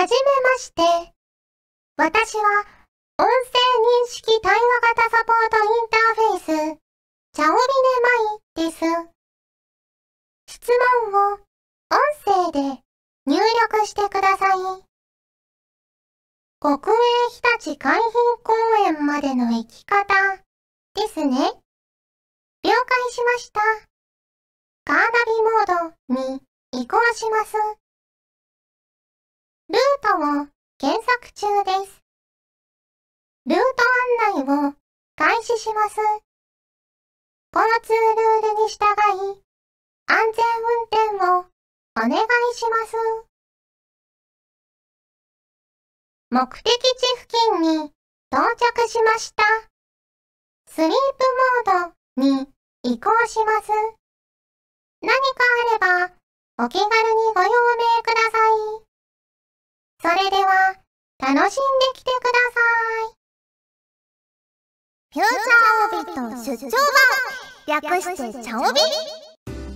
はじめまして。私は、音声認識対話型サポートインターフェース、チャオビネマイです。質問を、音声で入力してください。国営日立海浜公園までの行き方、ですね。了解しました。カーナビモードに移行します。ルートを検索中です。ルート案内を開始します。交通ルールに従い、安全運転をお願いします。目的地付近に到着しました。スリープモードに移行します。何かあればお気軽にご用命ください。それでは、楽しんできてください。フューチャーオビット出張版略してチャオビ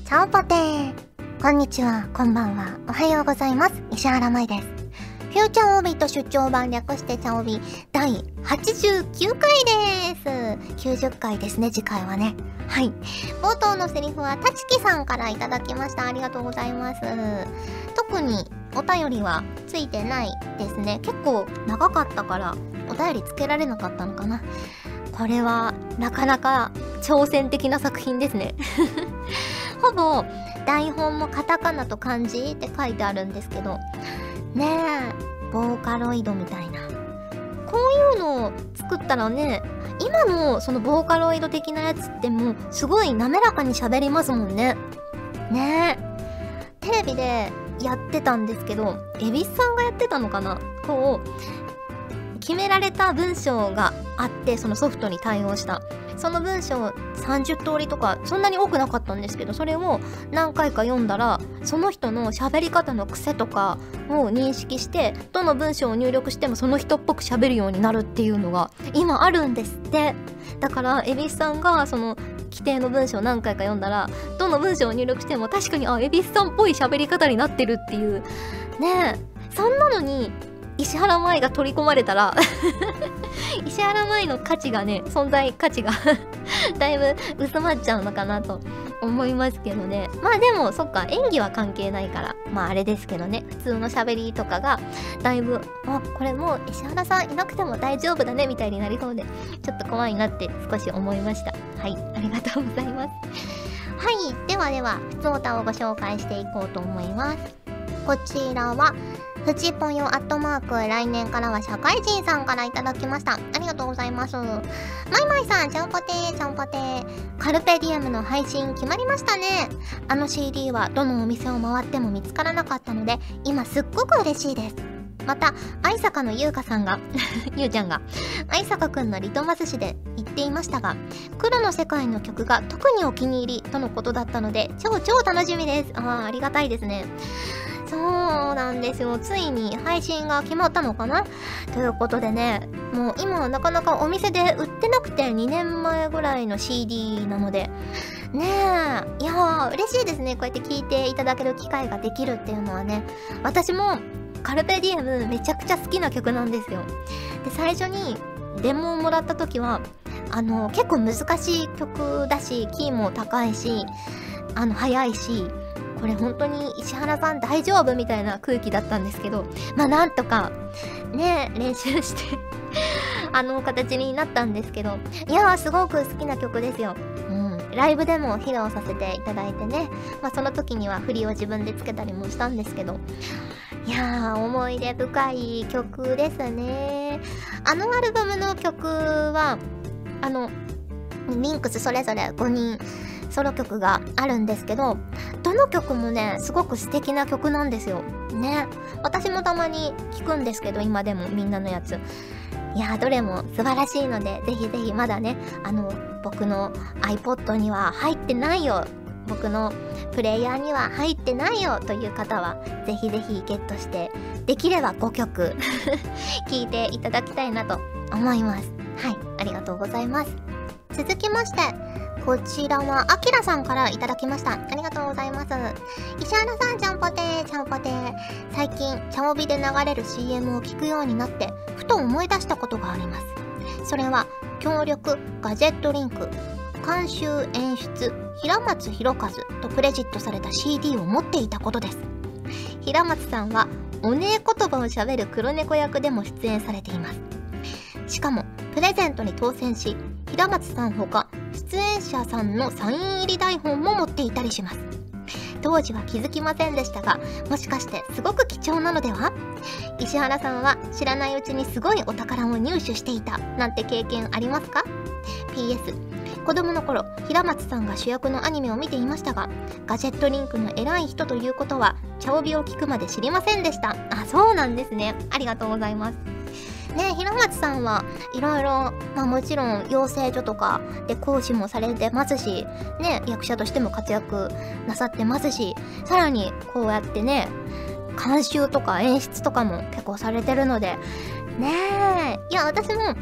チャオポテーこんにちは、こんばんは、おはようございます。石原舞です。フューチャーオビット出張版略してチャオビ第89回です。90回ですね、次回はね。はい。冒頭のセリフは、たちきさんからいただきました。ありがとうございます。特にお便りはついてないですね。結構長かったから、お便りつけられなかったのかな。これは、なかなか挑戦的な作品ですね。ほぼ、台本もカタカナと漢字って書いてあるんですけど、ねえ、ボーカロイドみたいな。こういうのを作ったらね、今のそのボーカロイド的なやつってもうすごい滑らかに喋りますもんね。ねえ。テレビでやってたんですけど、エビスさんがやってたのかな？こう、決められた文章があって、そのソフトに対応した。その文章30通りとかそんなに多くなかったんですけどそれを何回か読んだらその人の喋り方の癖とかを認識してどの文章を入力してもその人っぽく喋るようになるっていうのが今あるんですって。だから蛭子さんがその規定の文章を何回か読んだらどの文章を入力しても確かにあ恵比寿さんっぽい喋り方になってるっていう。ねえそんなのに石原舞が取り込まれたら 石原舞の価値がね存在価値が だいぶ薄まっちゃうのかなと思いますけどね。まあでもそっか演技は関係ないから。まああれですけどね。普通の喋りとかがだいぶあこれもう石原さんいなくても大丈夫だねみたいになりそうでちょっと怖いなって少し思いました。はいありがとうございます。はいではでは普通歌をご紹介していこうと思います。こちらはフチポヨアットマーク来年からは社会人さんからいただきました。ありがとうございます。マイマイさんちゃんぽてーちゃんぽてー。カルペディウムの配信決まりましたね。あの CD はどのお店を回っても見つからなかったので今すっごく嬉しいです。また愛坂の優香さんが ゆうちゃんが愛坂くんのリトマス紙で言っていましたが黒の世界の曲が特にお気に入りとのことだったので超超楽しみです。あーありがたいですね。そうなんですよ。ついに配信が決まったのかな？ということでね、もう今なかなかお店で売ってなくて2年前ぐらいの CD なので、ねえ、いやー嬉しいですね。こうやって聞いていただける機会ができるっていうのはね。私もカルペディエムめちゃくちゃ好きな曲なんですよ。で、最初にデモをもらった時は、あの、結構難しい曲だし、キーも高いし、あの、速いし、これ本当に石原さん大丈夫みたいな空気だったんですけど、まあなんとか、ね、練習して あの形になったんですけど、いやすごく好きな曲ですよ。うん。ライブでも披露させていただいてね、まあその時には振りを自分でつけたりもしたんですけど、いやー思い出深い曲ですね。あのアルバムの曲は、あの、リンクスそれぞれ5人、ソロ曲があるんですけど、どの曲もね、すごく素敵な曲なんですよ。ね。私もたまに聴くんですけど、今でもみんなのやつ。いや、どれも素晴らしいので、ぜひぜひまだね、あの、僕の iPod には入ってないよ。僕のプレイヤーには入ってないよという方は、ぜひぜひゲットして、できれば5曲 聴いていただきたいなと思います。はい、ありがとうございます。続きまして、こちらは、あきらさんからいただきました。ありがとうございます。石原さん、ちゃんぽてー、ちゃんぽてー。最近、チャオビで流れる CM を聞くようになって、ふと思い出したことがあります。それは、協力、ガジェットリンク、監修演出、平松博和とクレジットされた CD を持っていたことです。平松さんは、おねえ言葉を喋る黒猫役でも出演されています。しかも、プレゼントに当選し、平松さんほかさんのサイン入り台本も持っていたりします。当時は気づきませんでしたがもしかしてすごく貴重なのでは？石原さんは知らないうちにすごいお宝を入手していたなんて経験ありますか？PS 子供の頃平松さんが主役のアニメを見ていましたがガジェットリンクの偉い人ということは茶帯を聞くまで知りませんでした。あそうなんですね。ありがとうございます。ね平松さんはいろいろ、まあもちろん養成所とかで講師もされてますし、ね、役者としても活躍なさってますし、さらにこうやってね、監修とか演出とかも結構されてるので、ねえ。いや、私も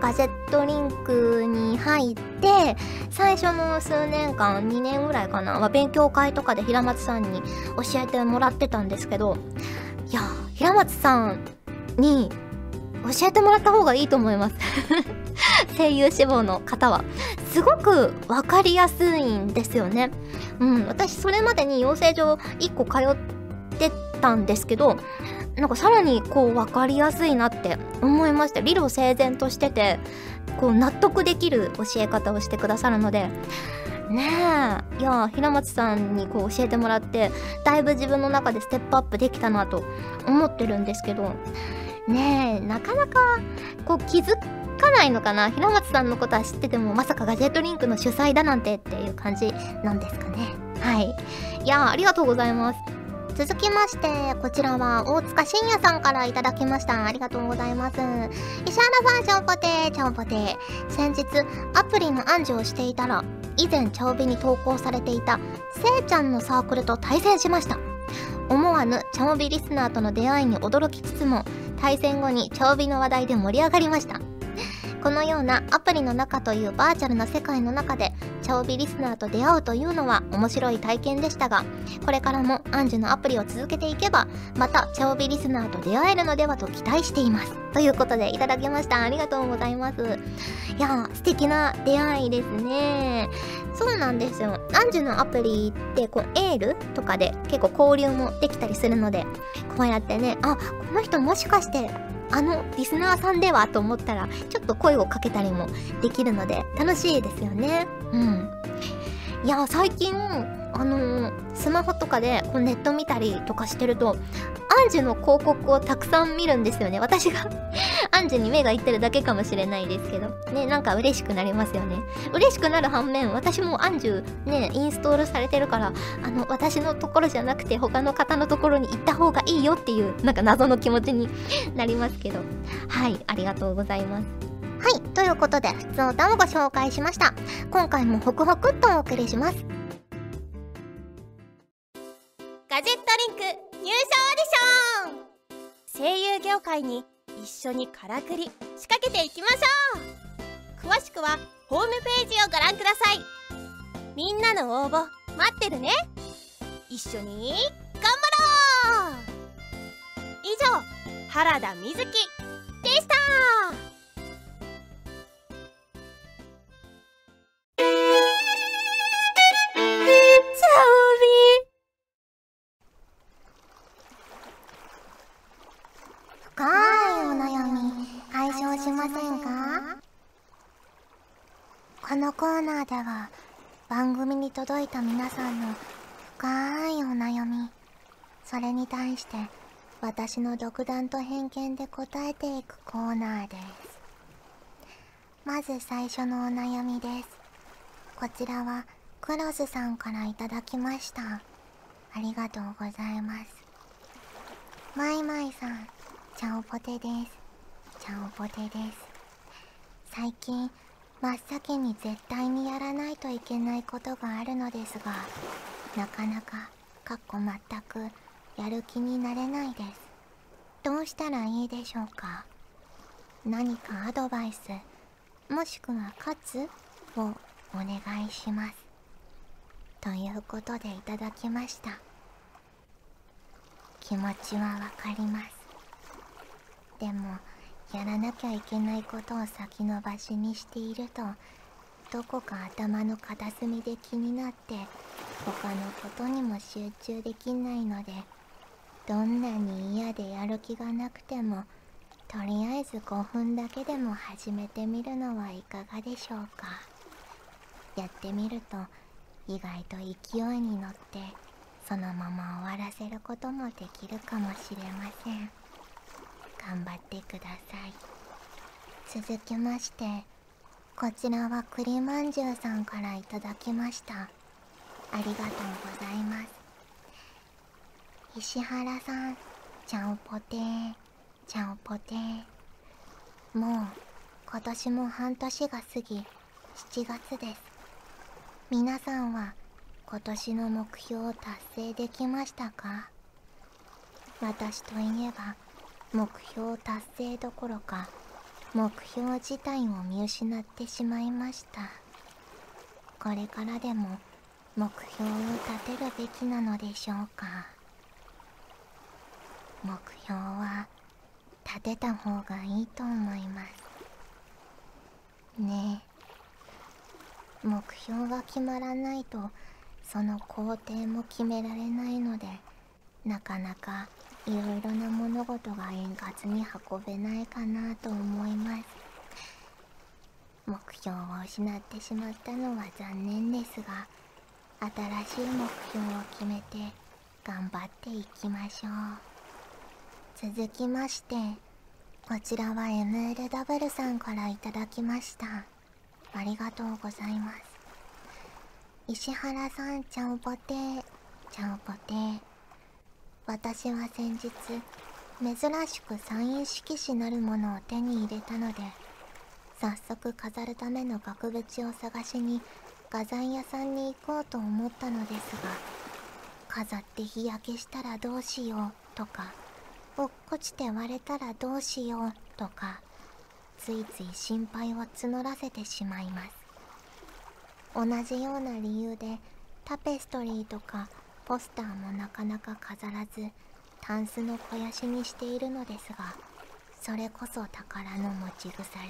ガジェットリンクに入って、最初の数年間、2年ぐらいかな、は勉強会とかで平松さんに教えてもらってたんですけど、いや、平松さんに教えてもらった方がいいと思います。声優志望の方はすごく分かりやすいんですよね。うん私それまでに養成所1個通ってたんですけどなんかさらにこう分かりやすいなって思いました理路整然としててこう納得できる教え方をしてくださるので。ねえいや平松さんにこう教えてもらってだいぶ自分の中でステップアップできたなと思ってるんですけどねえなかなかこう気づかないのかな？平松さんのことは知っててもまさかガジェットリンクの主催だなんてっていう感じなんですかねはいいやありがとうございます続きまして、こちらは大塚信也さんからいただきました。ありがとうございます。石原さん、ちゃんぽてー、ちゃんぽてー。先日、アプリの暗示をしていたら、以前、チャオビに投稿されていた、せいちゃんのサークルと対戦しました。思わぬチャオビリスナーとの出会いに驚きつつも、対戦後に長尾の話題で盛り上がりました。このようなアプリの中というバーチャルな世界の中で長尾リスナーと出会うというのは面白い体験でしたがこれからもアンジュのアプリを続けていけばまた長尾リスナーと出会えるのではと期待しています。ということでいただきました。ありがとうございます。いや素敵な出会いですね。そうなんですよ。アンジュのアプリってこうエールとかで結構交流もできたりするのでこうやってねあこの人もしかしてあのリスナーさんではと思ったらちょっと声をかけたりもできるので楽しいですよね。うん。いや最近あのー、スマホとかでこうネット見たりとかしてるとアンジュの広告をたくさん見るんですよね私が アンジュに目がいってるだけかもしれないですけどねなんか嬉しくなりますよね嬉しくなる反面私もアンジュねインストールされてるからあの私のところじゃなくて他の方のところに行った方がいいよっていうなんか謎の気持ちに なりますけどはいありがとうございますはい。ということで、普通歌をご紹介しました。今回もホクホクっとお送りします。ジェットリンク入賞オーディション声優業界に一緒にからくり仕掛けていきましょう。詳しくはホームページをご覧ください。みんなの応募待ってるね。一緒に頑張ろう。以上原田瑞希でした。コーナーでは番組に届いた皆さんの深いお悩みそれに対して私の独断と偏見で答えていくコーナーです。まず最初のお悩みです。こちらはクロスさんからいただきました。ありがとうございます。マイマイさんチャオポテです。チャオポテです。最近真っ先に絶対にやらないといけないことがあるのですがなかなかかっこ全くやる気になれないです。どうしたらいいでしょうか？何かアドバイスもしくは勝つをお願いします。ということでいただきました。気持ちはわかります。でもやらなきゃいけないことを先延ばしにしているとどこか頭の片隅で気になって他のことにも集中できないのでどんなに嫌でやる気がなくてもとりあえず5分だけでも始めてみるのはいかがでしょうか。やってみると意外と勢いに乗ってそのまま終わらせることもできるかもしれません。頑張ってください。続きましてこちらは栗まんじゅうさんからいただきました。ありがとうございます。石原さんちゃんぽてーちゃんぽてー。もう今年も半年が過ぎ7月です。皆さんは今年の目標を達成できましたか？私といえば目標達成どころか目標自体を見失ってしまいました。これからでも目標を立てるべきなのでしょうか。目標は立てた方がいいと思います。ねえ。目標が決まらないとその工程も決められないのでなかなかいろいろな物事が円滑に運べないかなと思います目標を失ってしまったのは残念ですが新しい目標を決めて頑張っていきましょう。続きましてこちらは MLW さんからいただきました。ありがとうございます。石原さんちゃんぽてー。ちゃんぽてー。私は先日珍しくサイン色紙なるものを手に入れたので早速飾るための額縁を探しに画材屋さんに行こうと思ったのですが飾って日焼けしたらどうしようとか落っこちて割れたらどうしようとかついつい心配を募らせてしまいます。同じような理由でタペストリーとかポスターもなかなか飾らずタンスの肥やしにしているのですがそれこそ宝の持ち腐れ。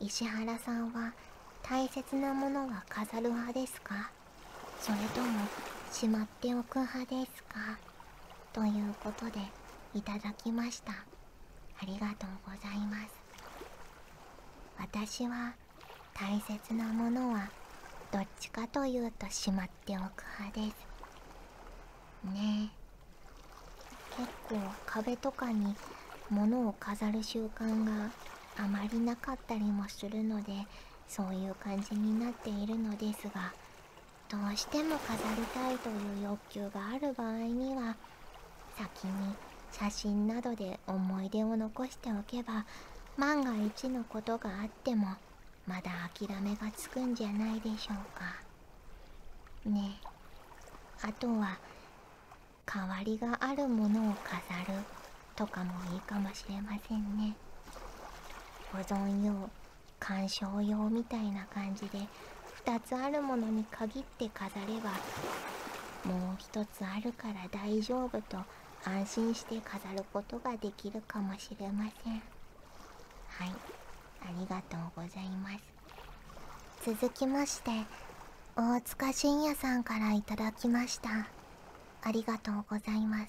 石原さんは大切なものは飾る派ですか？それともしまっておく派ですか？ということでいただきました。ありがとうございます。私は大切なものはどっちかというとしまっておく派です。ね。え結構壁とかに物を飾る習慣があまりなかったりもするのでそういう感じになっているのですがどうしても飾りたいという欲求がある場合には先に写真などで思い出を残しておけば万が一のことがあってもまだ諦めがつくんじゃないでしょうか。ねあとは代わりがあるものを飾るとかもいいかもしれませんね。保存用鑑賞用みたいな感じで2つあるものに限って飾ればもう一つあるから大丈夫と安心して飾ることができるかもしれません。はい。りがとうございます。続きまして大塚信也さんからいただきました。ありがとうございます。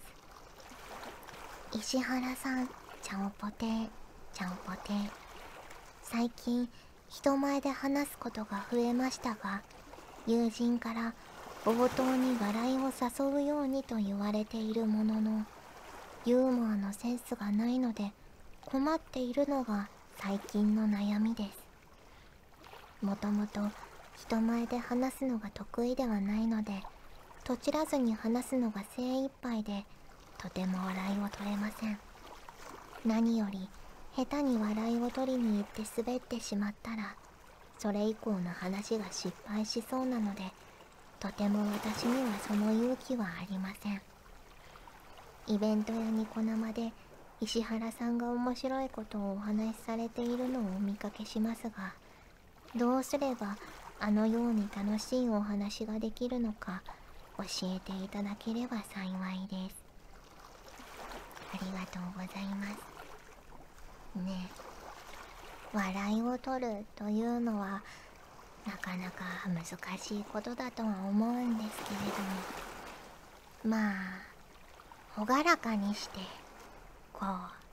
石原さんちゃんぽてーちゃんぽてー。最近人前で話すことが増えましたが友人から冒頭に笑いを誘うようにと言われているもののユーモアのセンスがないので困っているのが最近の悩みです。もともと人前で話すのが得意ではないのでとちらずに話すのが精一杯でとても笑いを取れません。何より下手に笑いを取りに行って滑ってしまったらそれ以降の話が失敗しそうなのでとても私にはその勇気はありません。イベントやニコ生で石原さんが面白いことをお話しされているのをお見かけしますがどうすればあのように楽しいお話ができるのか教えていただければ幸いです。ありがとうございます。ね笑いを取るというのはなかなか難しいことだとは思うんですけれどもまあ朗らかにしてこ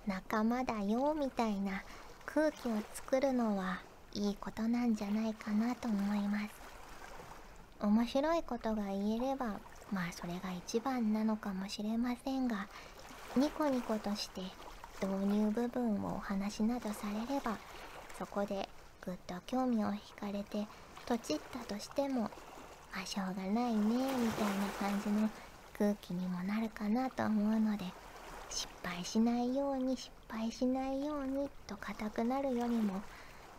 う仲間だよみたいな空気を作るのはいいことなんじゃないかなと思います。面白いことが言えればまあそれが一番なのかもしれませんがニコニコとして導入部分をお話などされればそこでぐっと興味を惹かれてとちったとしてもまあしょうがないねみたいな感じの空気にもなるかなと思うので失敗しないように失敗しないようにと硬くなるよりも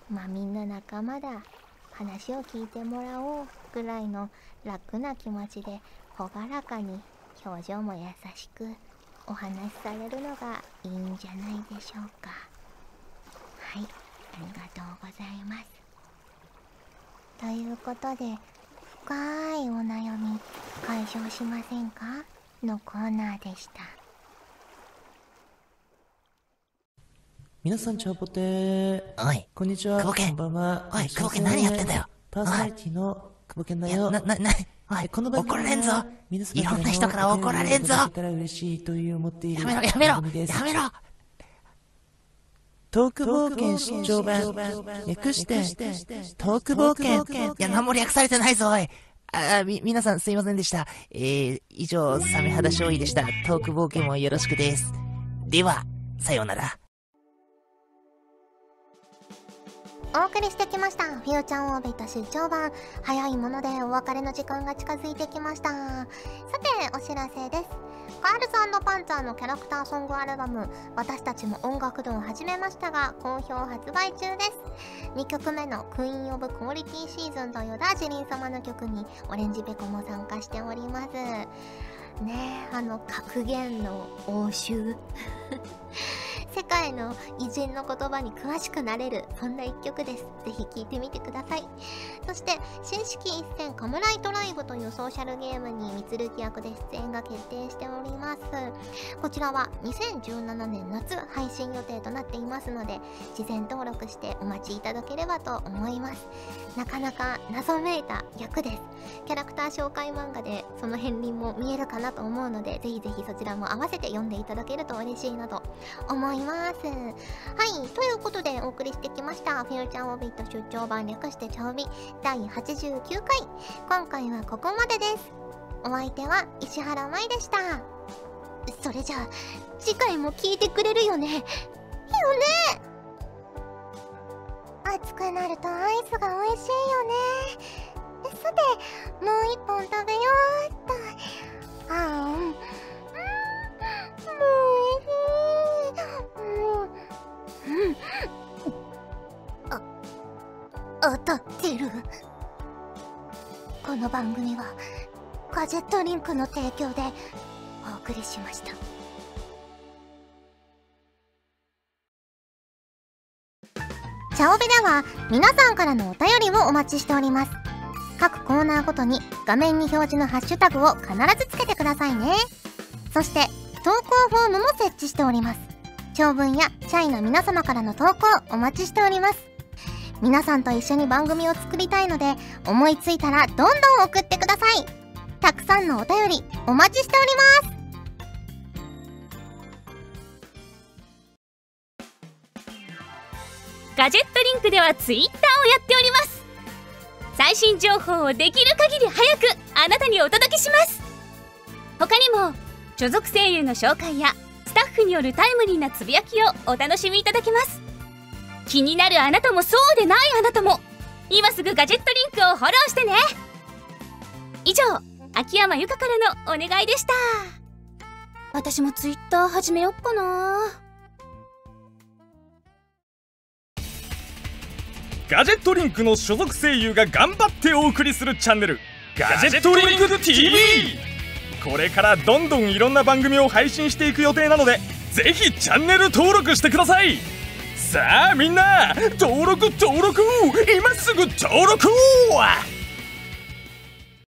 まあみんな仲間だ。話を聞いてもらおうぐらいの楽な気持ちで朗らかに表情も優しくお話しされるのがいいんじゃないでしょうか。はいありがとうございます。ということで深いお悩み解消しませんか？のコーナーでした。皆さん、チャオポテー。おい、こんにちは。久保健こんばんは。おい久保健何やってんだよパーソナリティの久保健だよ。な、な、な、おい、この怒られんぞいろんな人から怒られんぞやめろ、やめろやめろトーク冒険出張版。略して、トーク冒険。いや、何も略されてないぞ、おいあ、み、皆さんすいませんでした。えー、以上、サメ肌勝利でした。トーク冒険もよろしくです。では、さようなら。お送りしてきました。フューチャーオービット出張版。早いものでお別れの時間が近づいてきました。さてお知らせです。カールズパンツァーのキャラクターソングアルバム「私たちも音楽堂」を始めましたが好評発売中です。2曲目の「クイーン・オブ・クオリティ・シーズン」というダージリン様の曲にオレンジペコも参加しております。ねえあの格言の応酬。世界の偉人の言葉に詳しくなれるそんな一曲です。ぜひ聴いてみてください。そして新式一戦カムライトライブというソーシャルゲームにみつるき役で出演が決定しております。こちらは2017年夏配信予定となっていますので事前登録してお待ちいただければと思います。なかなか謎めいた役です。キャラクター紹介漫画でその片鱗も見えるかなと思うのでぜひぜひそちらも合わせて読んでいただけると嬉しいなと思います。ます。はいということでお送りしてきましたフューチャーオビット出張版略してチャオビ第89回。今回はここまでです。お相手は石原舞でした。それじゃあ次回も聞いてくれるよね。よね。暑くなるとアイスが美味しいよね。さてもう一本食べようっと。あーうん。当たってる。この番組はガジェットリンクの提供でお送りしました。チャオベでは皆さんからのお便りをお待ちしております。各コーナーごとに画面に表示のハッシュタグを必ずつけてくださいね。そして投稿フォームも設置しております。長文や社員の皆様からの投稿お待ちしております。皆さんと一緒に番組を作りたいので思いついたらどんどん送ってください。たくさんのお便りお待ちしております。ガジェットリンクではツイッターをやっております。最新情報をできる限り早くあなたにお届けします。他にも所属声優の紹介やスタッフによるタイムリーなつぶやきをお楽しみいただけます。気になるあなたもそうでないあなたも。今すぐガジェットリンクをフォローしてね。以上秋山由香からのお願いでした。私もツイッター始めよっかな。ガジェットリンクの所属声優が頑張ってお送りするチャンネルガジェットリンク TV これからどんどんいろんな番組を配信していく予定なのでぜひチャンネル登録してくださいさあみんな登録登録。今すぐ登録